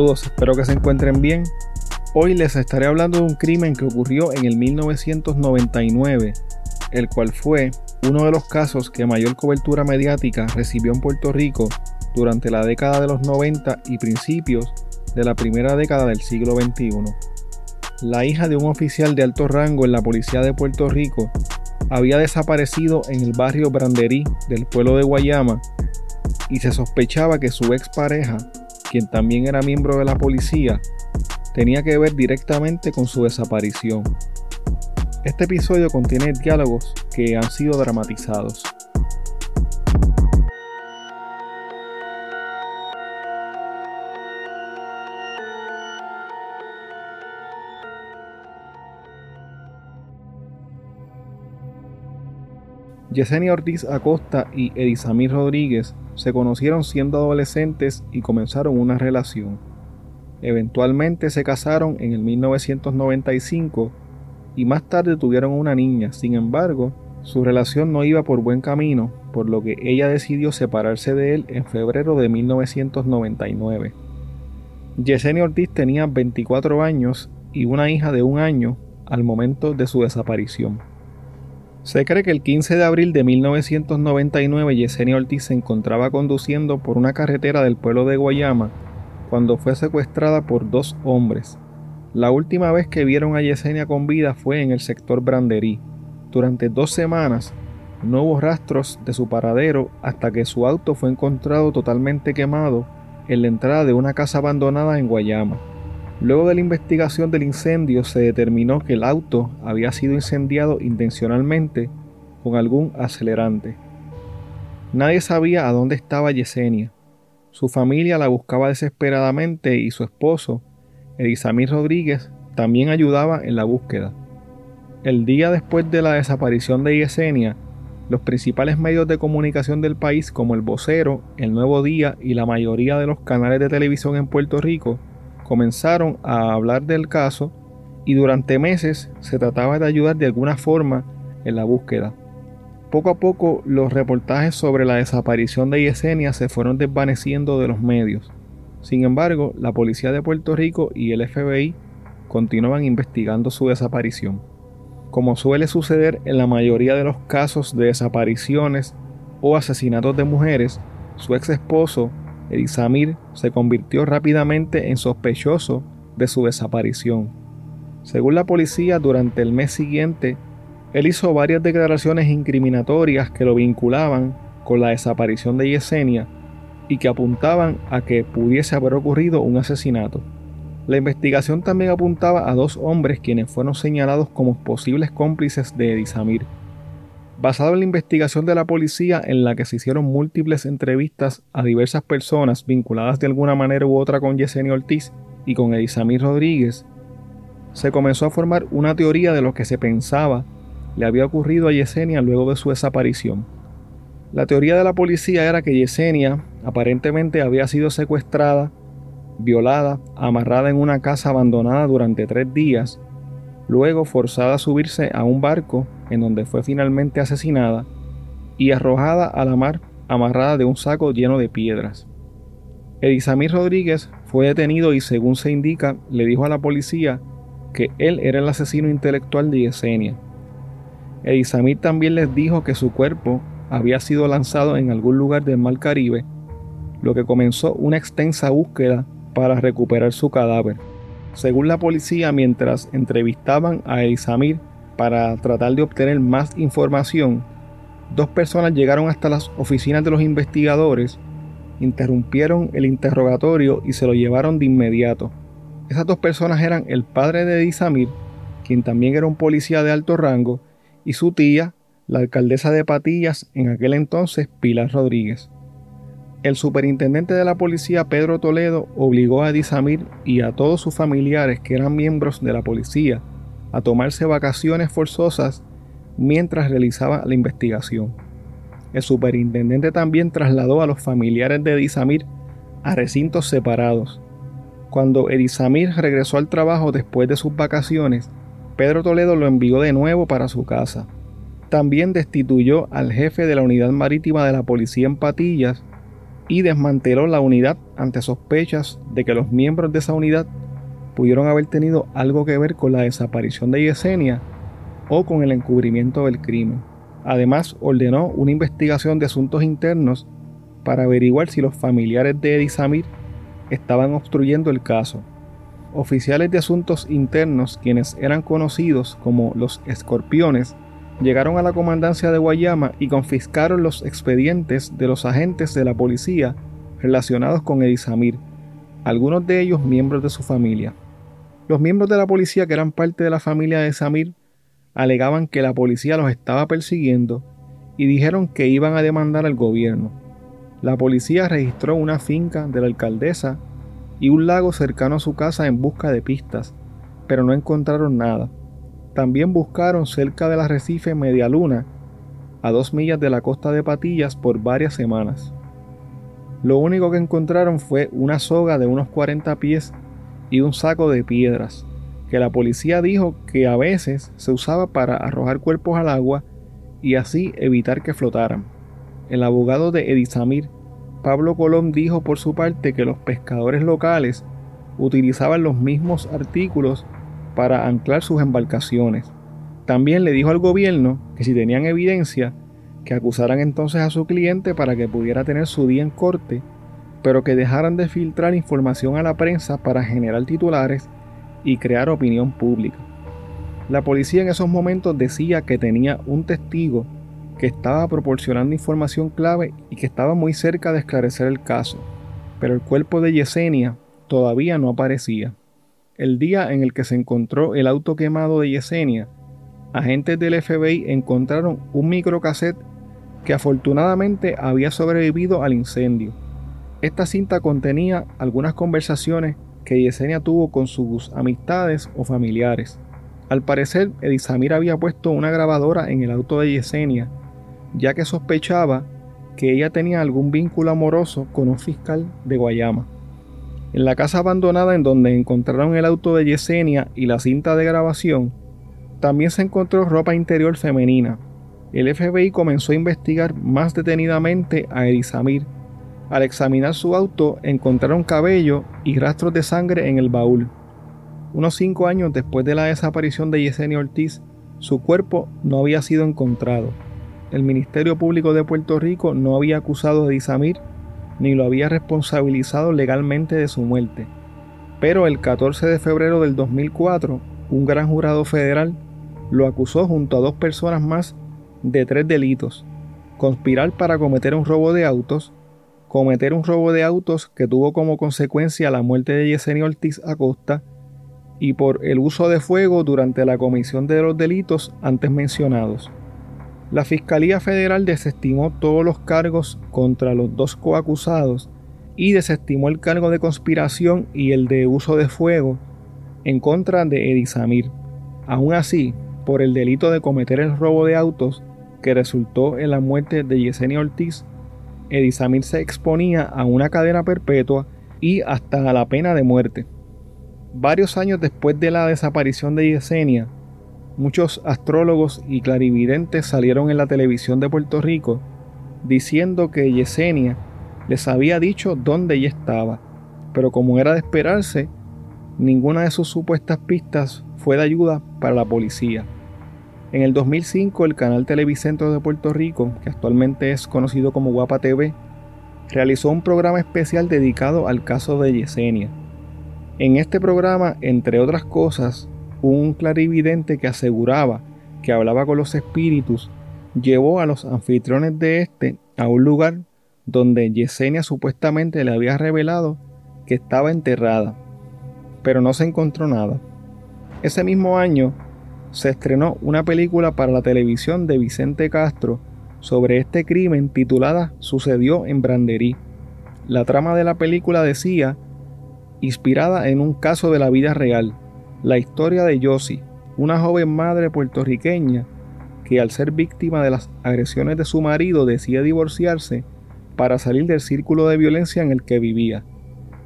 Saludos, espero que se encuentren bien. Hoy les estaré hablando de un crimen que ocurrió en el 1999, el cual fue uno de los casos que mayor cobertura mediática recibió en Puerto Rico durante la década de los 90 y principios de la primera década del siglo XXI. La hija de un oficial de alto rango en la policía de Puerto Rico había desaparecido en el barrio Branderí del pueblo de Guayama y se sospechaba que su expareja, quien también era miembro de la policía, tenía que ver directamente con su desaparición. Este episodio contiene diálogos que han sido dramatizados. Yesenia Ortiz Acosta y Edisamir Rodríguez se conocieron siendo adolescentes y comenzaron una relación. Eventualmente se casaron en el 1995 y más tarde tuvieron una niña. Sin embargo, su relación no iba por buen camino, por lo que ella decidió separarse de él en febrero de 1999. Yesenia Ortiz tenía 24 años y una hija de un año al momento de su desaparición. Se cree que el 15 de abril de 1999 Yesenia Ortiz se encontraba conduciendo por una carretera del pueblo de Guayama cuando fue secuestrada por dos hombres. La última vez que vieron a Yesenia con vida fue en el sector Branderí. Durante dos semanas no hubo rastros de su paradero hasta que su auto fue encontrado totalmente quemado en la entrada de una casa abandonada en Guayama. Luego de la investigación del incendio se determinó que el auto había sido incendiado intencionalmente con algún acelerante. Nadie sabía a dónde estaba Yesenia. Su familia la buscaba desesperadamente y su esposo, Elisamir Rodríguez, también ayudaba en la búsqueda. El día después de la desaparición de Yesenia, los principales medios de comunicación del país como El Vocero, El Nuevo Día y la mayoría de los canales de televisión en Puerto Rico comenzaron a hablar del caso y durante meses se trataba de ayudar de alguna forma en la búsqueda. Poco a poco los reportajes sobre la desaparición de Yesenia se fueron desvaneciendo de los medios. Sin embargo, la policía de Puerto Rico y el FBI continuaban investigando su desaparición. Como suele suceder en la mayoría de los casos de desapariciones o asesinatos de mujeres, su ex esposo Elisamir se convirtió rápidamente en sospechoso de su desaparición. Según la policía, durante el mes siguiente, él hizo varias declaraciones incriminatorias que lo vinculaban con la desaparición de Yesenia y que apuntaban a que pudiese haber ocurrido un asesinato. La investigación también apuntaba a dos hombres quienes fueron señalados como posibles cómplices de Edisamir. Basado en la investigación de la policía en la que se hicieron múltiples entrevistas a diversas personas vinculadas de alguna manera u otra con Yesenia Ortiz y con Elisamir Rodríguez, se comenzó a formar una teoría de lo que se pensaba le había ocurrido a Yesenia luego de su desaparición. La teoría de la policía era que Yesenia aparentemente había sido secuestrada, violada, amarrada en una casa abandonada durante tres días luego forzada a subirse a un barco en donde fue finalmente asesinada y arrojada a la mar amarrada de un saco lleno de piedras. Edisamir Rodríguez fue detenido y según se indica le dijo a la policía que él era el asesino intelectual de Yesenia. Edisamir también les dijo que su cuerpo había sido lanzado en algún lugar del Mar Caribe, lo que comenzó una extensa búsqueda para recuperar su cadáver. Según la policía, mientras entrevistaban a Isamir para tratar de obtener más información, dos personas llegaron hasta las oficinas de los investigadores, interrumpieron el interrogatorio y se lo llevaron de inmediato. Esas dos personas eran el padre de Isamir, quien también era un policía de alto rango, y su tía, la alcaldesa de Patillas en aquel entonces, Pilar Rodríguez. El superintendente de la policía Pedro Toledo obligó a Disamir y a todos sus familiares que eran miembros de la policía a tomarse vacaciones forzosas mientras realizaba la investigación. El superintendente también trasladó a los familiares de Edisamir a recintos separados. Cuando Edisamir regresó al trabajo después de sus vacaciones, Pedro Toledo lo envió de nuevo para su casa. También destituyó al jefe de la unidad marítima de la policía en Patillas y desmanteló la unidad ante sospechas de que los miembros de esa unidad pudieron haber tenido algo que ver con la desaparición de Yesenia o con el encubrimiento del crimen. Además, ordenó una investigación de asuntos internos para averiguar si los familiares de Samir estaban obstruyendo el caso. Oficiales de asuntos internos, quienes eran conocidos como los escorpiones, llegaron a la comandancia de Guayama y confiscaron los expedientes de los agentes de la policía relacionados con Edisamir, algunos de ellos miembros de su familia. Los miembros de la policía que eran parte de la familia de Samir alegaban que la policía los estaba persiguiendo y dijeron que iban a demandar al gobierno. La policía registró una finca de la alcaldesa y un lago cercano a su casa en busca de pistas, pero no encontraron nada. También buscaron cerca del arrecife Media Luna, a dos millas de la costa de Patillas, por varias semanas. Lo único que encontraron fue una soga de unos 40 pies y un saco de piedras que la policía dijo que a veces se usaba para arrojar cuerpos al agua y así evitar que flotaran. El abogado de Edisamir, Pablo Colón, dijo por su parte que los pescadores locales utilizaban los mismos artículos para anclar sus embarcaciones. También le dijo al gobierno que si tenían evidencia, que acusaran entonces a su cliente para que pudiera tener su día en corte, pero que dejaran de filtrar información a la prensa para generar titulares y crear opinión pública. La policía en esos momentos decía que tenía un testigo que estaba proporcionando información clave y que estaba muy cerca de esclarecer el caso, pero el cuerpo de Yesenia todavía no aparecía. El día en el que se encontró el auto quemado de Yesenia, agentes del FBI encontraron un microcassette que afortunadamente había sobrevivido al incendio. Esta cinta contenía algunas conversaciones que Yesenia tuvo con sus amistades o familiares. Al parecer, Edisamir había puesto una grabadora en el auto de Yesenia, ya que sospechaba que ella tenía algún vínculo amoroso con un fiscal de Guayama. En la casa abandonada en donde encontraron el auto de Yesenia y la cinta de grabación, también se encontró ropa interior femenina. El FBI comenzó a investigar más detenidamente a Edisamir al examinar su auto encontraron cabello y rastros de sangre en el baúl. Unos cinco años después de la desaparición de Yesenia Ortiz, su cuerpo no había sido encontrado. El Ministerio Público de Puerto Rico no había acusado a Isamir ni lo había responsabilizado legalmente de su muerte. Pero el 14 de febrero del 2004, un gran jurado federal lo acusó junto a dos personas más de tres delitos. Conspirar para cometer un robo de autos, cometer un robo de autos que tuvo como consecuencia la muerte de Yesenia Ortiz Acosta y por el uso de fuego durante la comisión de los delitos antes mencionados. La Fiscalía Federal desestimó todos los cargos contra los dos coacusados y desestimó el cargo de conspiración y el de uso de fuego en contra de Edisamir. Aún así, por el delito de cometer el robo de autos que resultó en la muerte de Yesenia Ortiz, Edisamir se exponía a una cadena perpetua y hasta a la pena de muerte. Varios años después de la desaparición de Yesenia, muchos astrólogos y clarividentes salieron en la televisión de Puerto Rico diciendo que Yesenia les había dicho dónde ella estaba, pero como era de esperarse, ninguna de sus supuestas pistas fue de ayuda para la policía. En el 2005, el canal Televicentro de Puerto Rico, que actualmente es conocido como Guapa TV, realizó un programa especial dedicado al caso de Yesenia. En este programa, entre otras cosas, un clarividente que aseguraba que hablaba con los espíritus llevó a los anfitriones de este a un lugar donde Yesenia supuestamente le había revelado que estaba enterrada, pero no se encontró nada. Ese mismo año, se estrenó una película para la televisión de Vicente Castro sobre este crimen titulada Sucedió en Branderí. La trama de la película decía, inspirada en un caso de la vida real, la historia de Josie, una joven madre puertorriqueña que al ser víctima de las agresiones de su marido decide divorciarse para salir del círculo de violencia en el que vivía.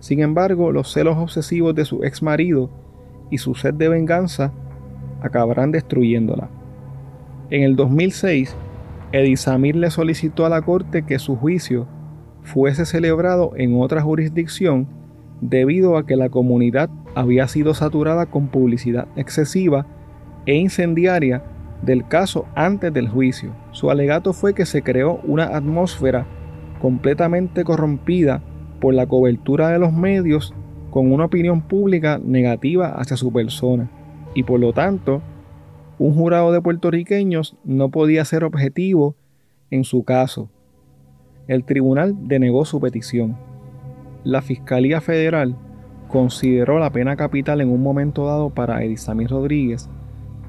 Sin embargo, los celos obsesivos de su ex marido y su sed de venganza acabarán destruyéndola. En el 2006, Edisamir le solicitó a la corte que su juicio fuese celebrado en otra jurisdicción debido a que la comunidad había sido saturada con publicidad excesiva e incendiaria del caso antes del juicio. Su alegato fue que se creó una atmósfera completamente corrompida por la cobertura de los medios con una opinión pública negativa hacia su persona y por lo tanto un jurado de puertorriqueños no podía ser objetivo en su caso. El tribunal denegó su petición. La Fiscalía Federal consideró la pena capital en un momento dado para Edizamir Rodríguez,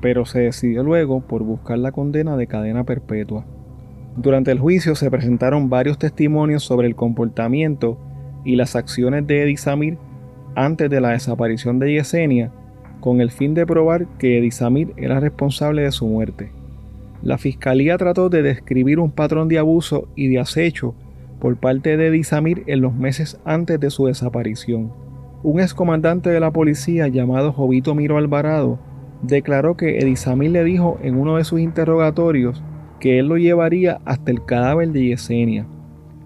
pero se decidió luego por buscar la condena de cadena perpetua. Durante el juicio se presentaron varios testimonios sobre el comportamiento y las acciones de Edizamir antes de la desaparición de Yesenia con el fin de probar que Edisamir era responsable de su muerte. La fiscalía trató de describir un patrón de abuso y de acecho por parte de Edisamir en los meses antes de su desaparición. Un excomandante de la policía llamado Jovito Miro Alvarado declaró que Edisamir le dijo en uno de sus interrogatorios que él lo llevaría hasta el cadáver de Yesenia.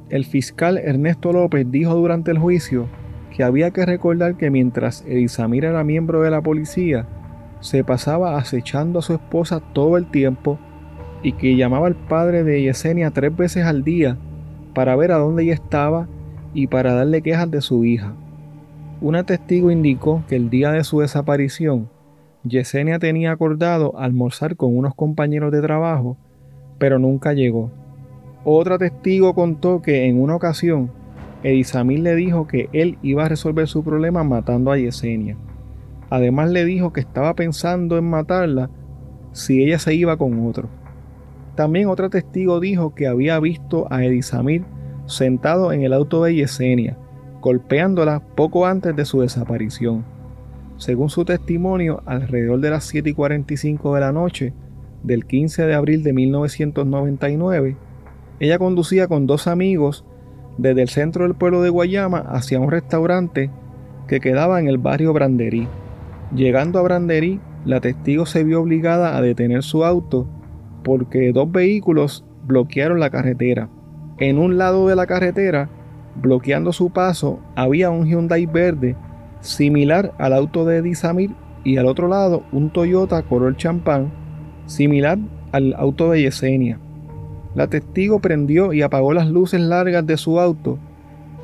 El fiscal Ernesto López dijo durante el juicio que había que recordar que mientras Edisamir era miembro de la policía, se pasaba acechando a su esposa todo el tiempo y que llamaba al padre de Yesenia tres veces al día para ver a dónde ella estaba y para darle quejas de su hija. Una testigo indicó que el día de su desaparición, Yesenia tenía acordado almorzar con unos compañeros de trabajo, pero nunca llegó. Otra testigo contó que en una ocasión Edisamil le dijo que él iba a resolver su problema matando a Yesenia. Además le dijo que estaba pensando en matarla si ella se iba con otro. También otro testigo dijo que había visto a Edisamir sentado en el auto de Yesenia, golpeándola poco antes de su desaparición. Según su testimonio, alrededor de las 7 y 45 de la noche del 15 de abril de 1999, ella conducía con dos amigos desde el centro del pueblo de Guayama hacia un restaurante que quedaba en el barrio Branderí. Llegando a Branderí, la testigo se vio obligada a detener su auto porque dos vehículos bloquearon la carretera. En un lado de la carretera, bloqueando su paso, había un Hyundai verde similar al auto de Disamir y al otro lado un Toyota Corolla Champán similar al auto de Yesenia. La testigo prendió y apagó las luces largas de su auto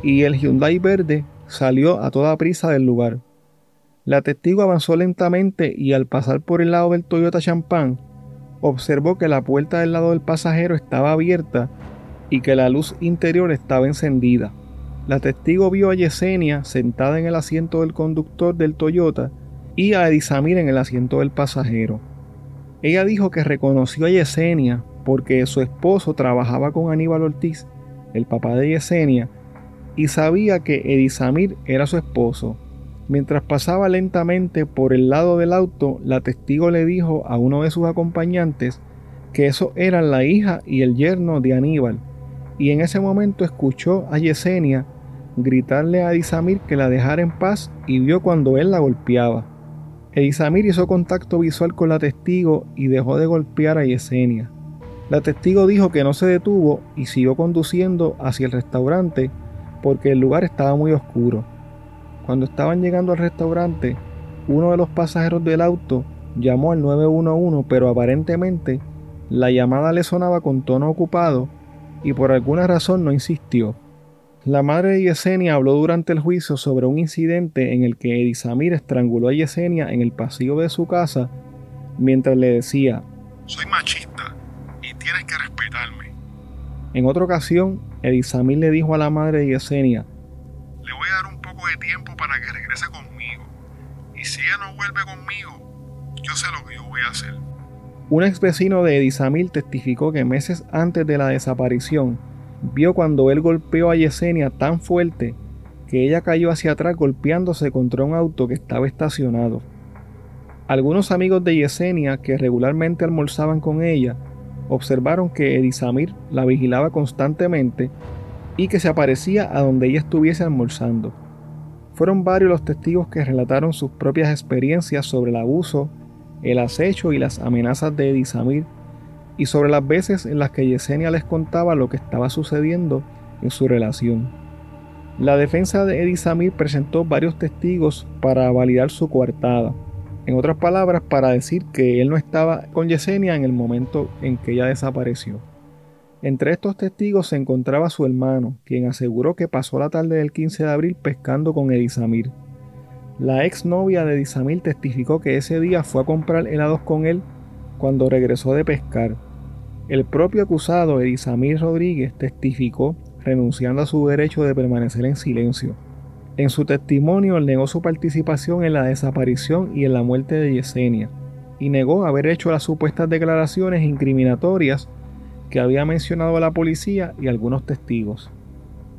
y el Hyundai verde salió a toda prisa del lugar. La testigo avanzó lentamente y al pasar por el lado del Toyota Champán, observó que la puerta del lado del pasajero estaba abierta y que la luz interior estaba encendida. La testigo vio a Yesenia sentada en el asiento del conductor del Toyota y a Edisamir en el asiento del pasajero. Ella dijo que reconoció a Yesenia porque su esposo trabajaba con Aníbal Ortiz, el papá de Yesenia, y sabía que Edisamir era su esposo. Mientras pasaba lentamente por el lado del auto, la testigo le dijo a uno de sus acompañantes que eso eran la hija y el yerno de Aníbal, y en ese momento escuchó a Yesenia gritarle a Edisamir que la dejara en paz y vio cuando él la golpeaba. Edisamir hizo contacto visual con la testigo y dejó de golpear a Yesenia. La testigo dijo que no se detuvo y siguió conduciendo hacia el restaurante porque el lugar estaba muy oscuro. Cuando estaban llegando al restaurante, uno de los pasajeros del auto llamó al 911, pero aparentemente la llamada le sonaba con tono ocupado y por alguna razón no insistió. La madre de Yesenia habló durante el juicio sobre un incidente en el que Edisamir estranguló a Yesenia en el pasillo de su casa mientras le decía: Soy machista tienes que respetarme. En otra ocasión, Edisamil le dijo a la madre de Yesenia, le voy a dar un poco de tiempo para que regrese conmigo. Y si ella no vuelve conmigo, yo sé lo que yo voy a hacer. Un ex vecino de Edisamil testificó que meses antes de la desaparición, vio cuando él golpeó a Yesenia tan fuerte que ella cayó hacia atrás golpeándose contra un auto que estaba estacionado. Algunos amigos de Yesenia que regularmente almorzaban con ella observaron que Edisamir la vigilaba constantemente y que se aparecía a donde ella estuviese almorzando. Fueron varios los testigos que relataron sus propias experiencias sobre el abuso, el acecho y las amenazas de Edisamir, y sobre las veces en las que Yesenia les contaba lo que estaba sucediendo en su relación. La defensa de Eddie Samir presentó varios testigos para validar su coartada. En otras palabras, para decir que él no estaba con Yesenia en el momento en que ella desapareció. Entre estos testigos se encontraba su hermano, quien aseguró que pasó la tarde del 15 de abril pescando con Edisamir. La ex novia de Edisamir testificó que ese día fue a comprar helados con él cuando regresó de pescar. El propio acusado, Edisamir Rodríguez, testificó renunciando a su derecho de permanecer en silencio. En su testimonio negó su participación en la desaparición y en la muerte de Yesenia, y negó haber hecho las supuestas declaraciones incriminatorias que había mencionado a la policía y algunos testigos.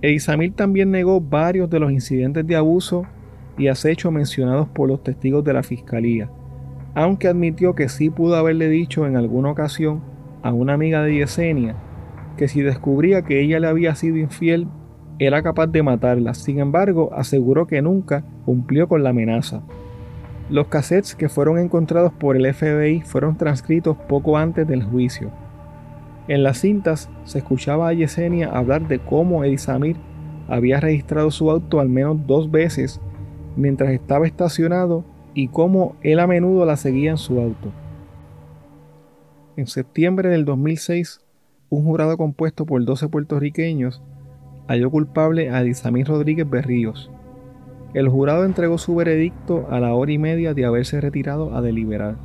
Edisamil también negó varios de los incidentes de abuso y acecho mencionados por los testigos de la fiscalía, aunque admitió que sí pudo haberle dicho en alguna ocasión a una amiga de Yesenia que si descubría que ella le había sido infiel, era capaz de matarla. Sin embargo, aseguró que nunca cumplió con la amenaza. Los cassettes que fueron encontrados por el FBI fueron transcritos poco antes del juicio. En las cintas se escuchaba a Yesenia hablar de cómo Edisamir había registrado su auto al menos dos veces mientras estaba estacionado y cómo él a menudo la seguía en su auto. En septiembre del 2006, un jurado compuesto por 12 puertorriqueños halló culpable a Edisamir Rodríguez Berríos. El jurado entregó su veredicto a la hora y media de haberse retirado a deliberar.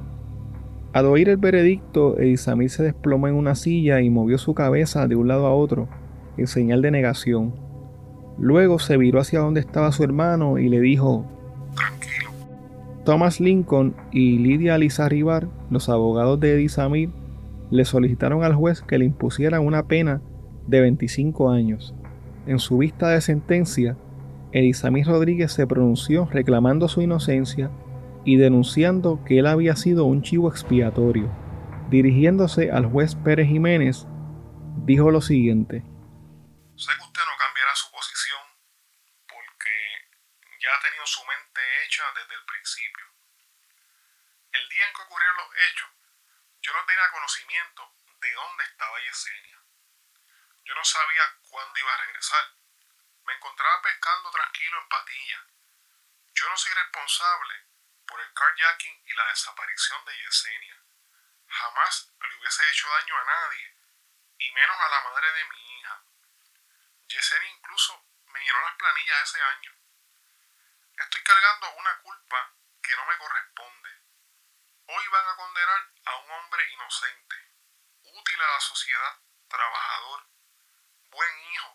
Al oír el veredicto, Edisamir se desplomó en una silla y movió su cabeza de un lado a otro, en señal de negación. Luego se viró hacia donde estaba su hermano y le dijo, Tranquilo. Thomas Lincoln y Lidia Rivar, los abogados de Eddie Samir, le solicitaron al juez que le impusiera una pena de 25 años. En su vista de sentencia, Samir Rodríguez se pronunció reclamando su inocencia y denunciando que él había sido un chivo expiatorio. Dirigiéndose al juez Pérez Jiménez, dijo lo siguiente. conocimiento de dónde estaba Yesenia. Yo no sabía cuándo iba a regresar. Me encontraba pescando tranquilo en Patilla. Yo no soy responsable por el carjacking y la desaparición de Yesenia. Jamás le hubiese hecho daño a nadie, y menos a la madre de mi hija. Yesenia incluso me llenó las planillas ese año. Estoy cargando una culpa que no me corresponde. Hoy van a condenar a un hombre inocente, útil a la sociedad, trabajador, buen hijo,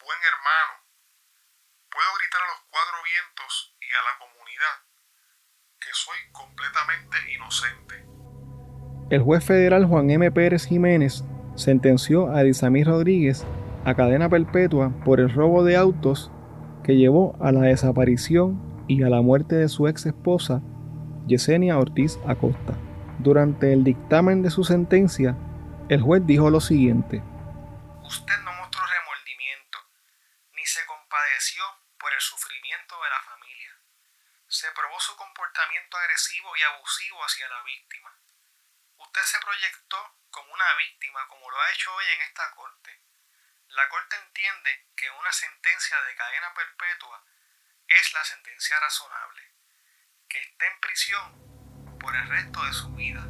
buen hermano. Puedo gritar a los cuatro vientos y a la comunidad que soy completamente inocente. El juez federal Juan M. Pérez Jiménez sentenció a Edisamir Rodríguez a cadena perpetua por el robo de autos que llevó a la desaparición y a la muerte de su ex esposa Yesenia Ortiz Acosta. Durante el dictamen de su sentencia, el juez dijo lo siguiente. Usted no mostró remordimiento, ni se compadeció por el sufrimiento de la familia. Se probó su comportamiento agresivo y abusivo la víctima. Usted se proyectó como una víctima como lo ha hecho hoy en esta corte. La corte entiende que una sentencia de cadena perpetua es la sentencia razonable que esté en prisión por el resto de su vida.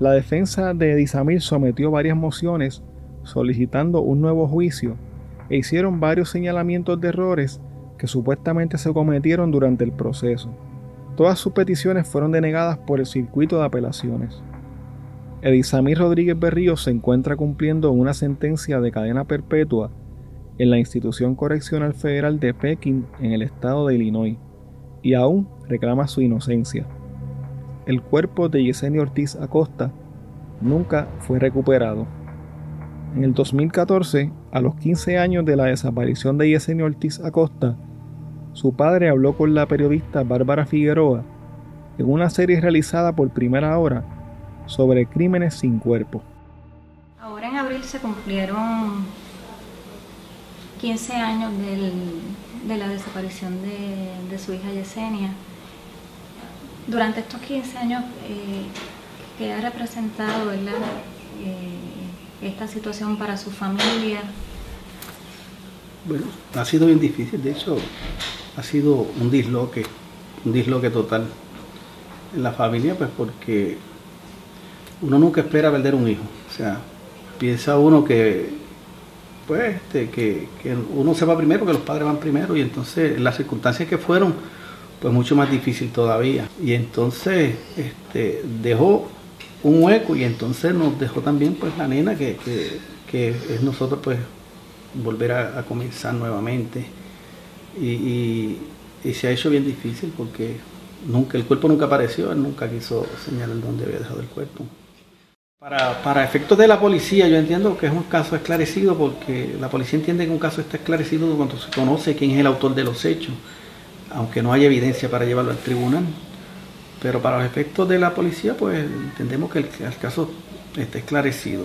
La defensa de Edisamir sometió varias mociones solicitando un nuevo juicio e hicieron varios señalamientos de errores que supuestamente se cometieron durante el proceso. Todas sus peticiones fueron denegadas por el circuito de apelaciones. Edisamir Rodríguez Berrío se encuentra cumpliendo una sentencia de cadena perpetua en la Institución Correccional Federal de Pekín en el estado de Illinois y aún reclama su inocencia. El cuerpo de Yesenia Ortiz Acosta nunca fue recuperado. En el 2014, a los 15 años de la desaparición de Yesenia Ortiz Acosta, su padre habló con la periodista Bárbara Figueroa en una serie realizada por primera hora sobre crímenes sin cuerpo. Ahora en abril se cumplieron 15 años de la desaparición de, su hija Yesenia. Durante estos 15 años eh, que ha representado eh, esta situación para su familia, Bueno, ha sido bien difícil, de hecho, ha sido un disloque, un disloque total en la familia, pues porque uno nunca espera perder un hijo. O sea, piensa uno que, pues, este, que, uno se va primero, que los padres van primero, y entonces las circunstancias que fueron, pues mucho más difícil todavía. Y entonces este, dejó un hueco y entonces nos dejó también pues la nena que, es nosotros pues volver a, comenzar nuevamente. Y, y, se ha hecho bien difícil porque nunca, el cuerpo nunca apareció, él nunca quiso señalar dónde había dejado el cuerpo. Para, para, efectos de la policía, yo entiendo que es un caso esclarecido porque la policía entiende que un caso está esclarecido cuando se conoce quién es el autor de los hechos, aunque no haya evidencia para llevarlo al tribunal. Pero para los efectos de la policía, pues entendemos que el, caso está esclarecido.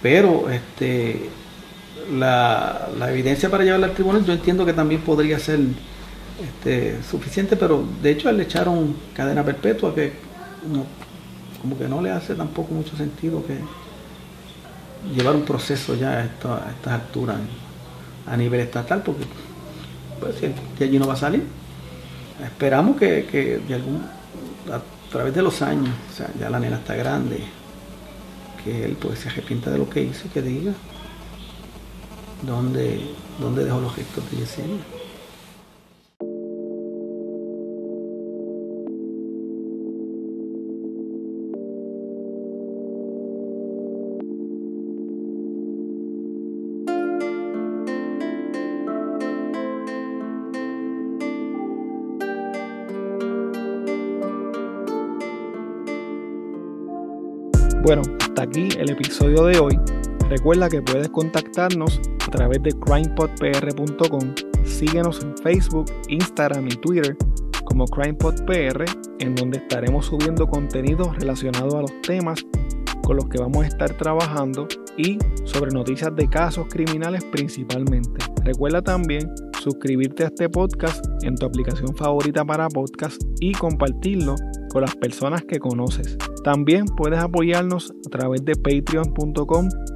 Pero este, la, evidencia para llevarlo al tribunal, yo entiendo que también podría ser este, suficiente, pero de hecho le echaron cadena perpetua que como que no le hace tampoco mucho sentido que llevar un proceso ya a, estas alturas a nivel estatal, porque pues, de allí no va a salir. Esperamos que, algún, a través de los años, o sea, ya la nena está grande, que él pues se arrepienta de lo que hizo y que diga dónde, dónde dejó los gestos de Yesenia. Bueno, hasta aquí el episodio de hoy. Recuerda que puedes contactarnos a través de crimepodpr.com. Síguenos en Facebook, Instagram y Twitter como CrimePodPR, en donde estaremos subiendo contenido relacionado a los temas con los que vamos a estar trabajando y sobre noticias de casos criminales principalmente. Recuerda también suscribirte a este podcast en tu aplicación favorita para podcast y compartirlo con las personas que conoces. También puedes apoyarnos a través de patreon.com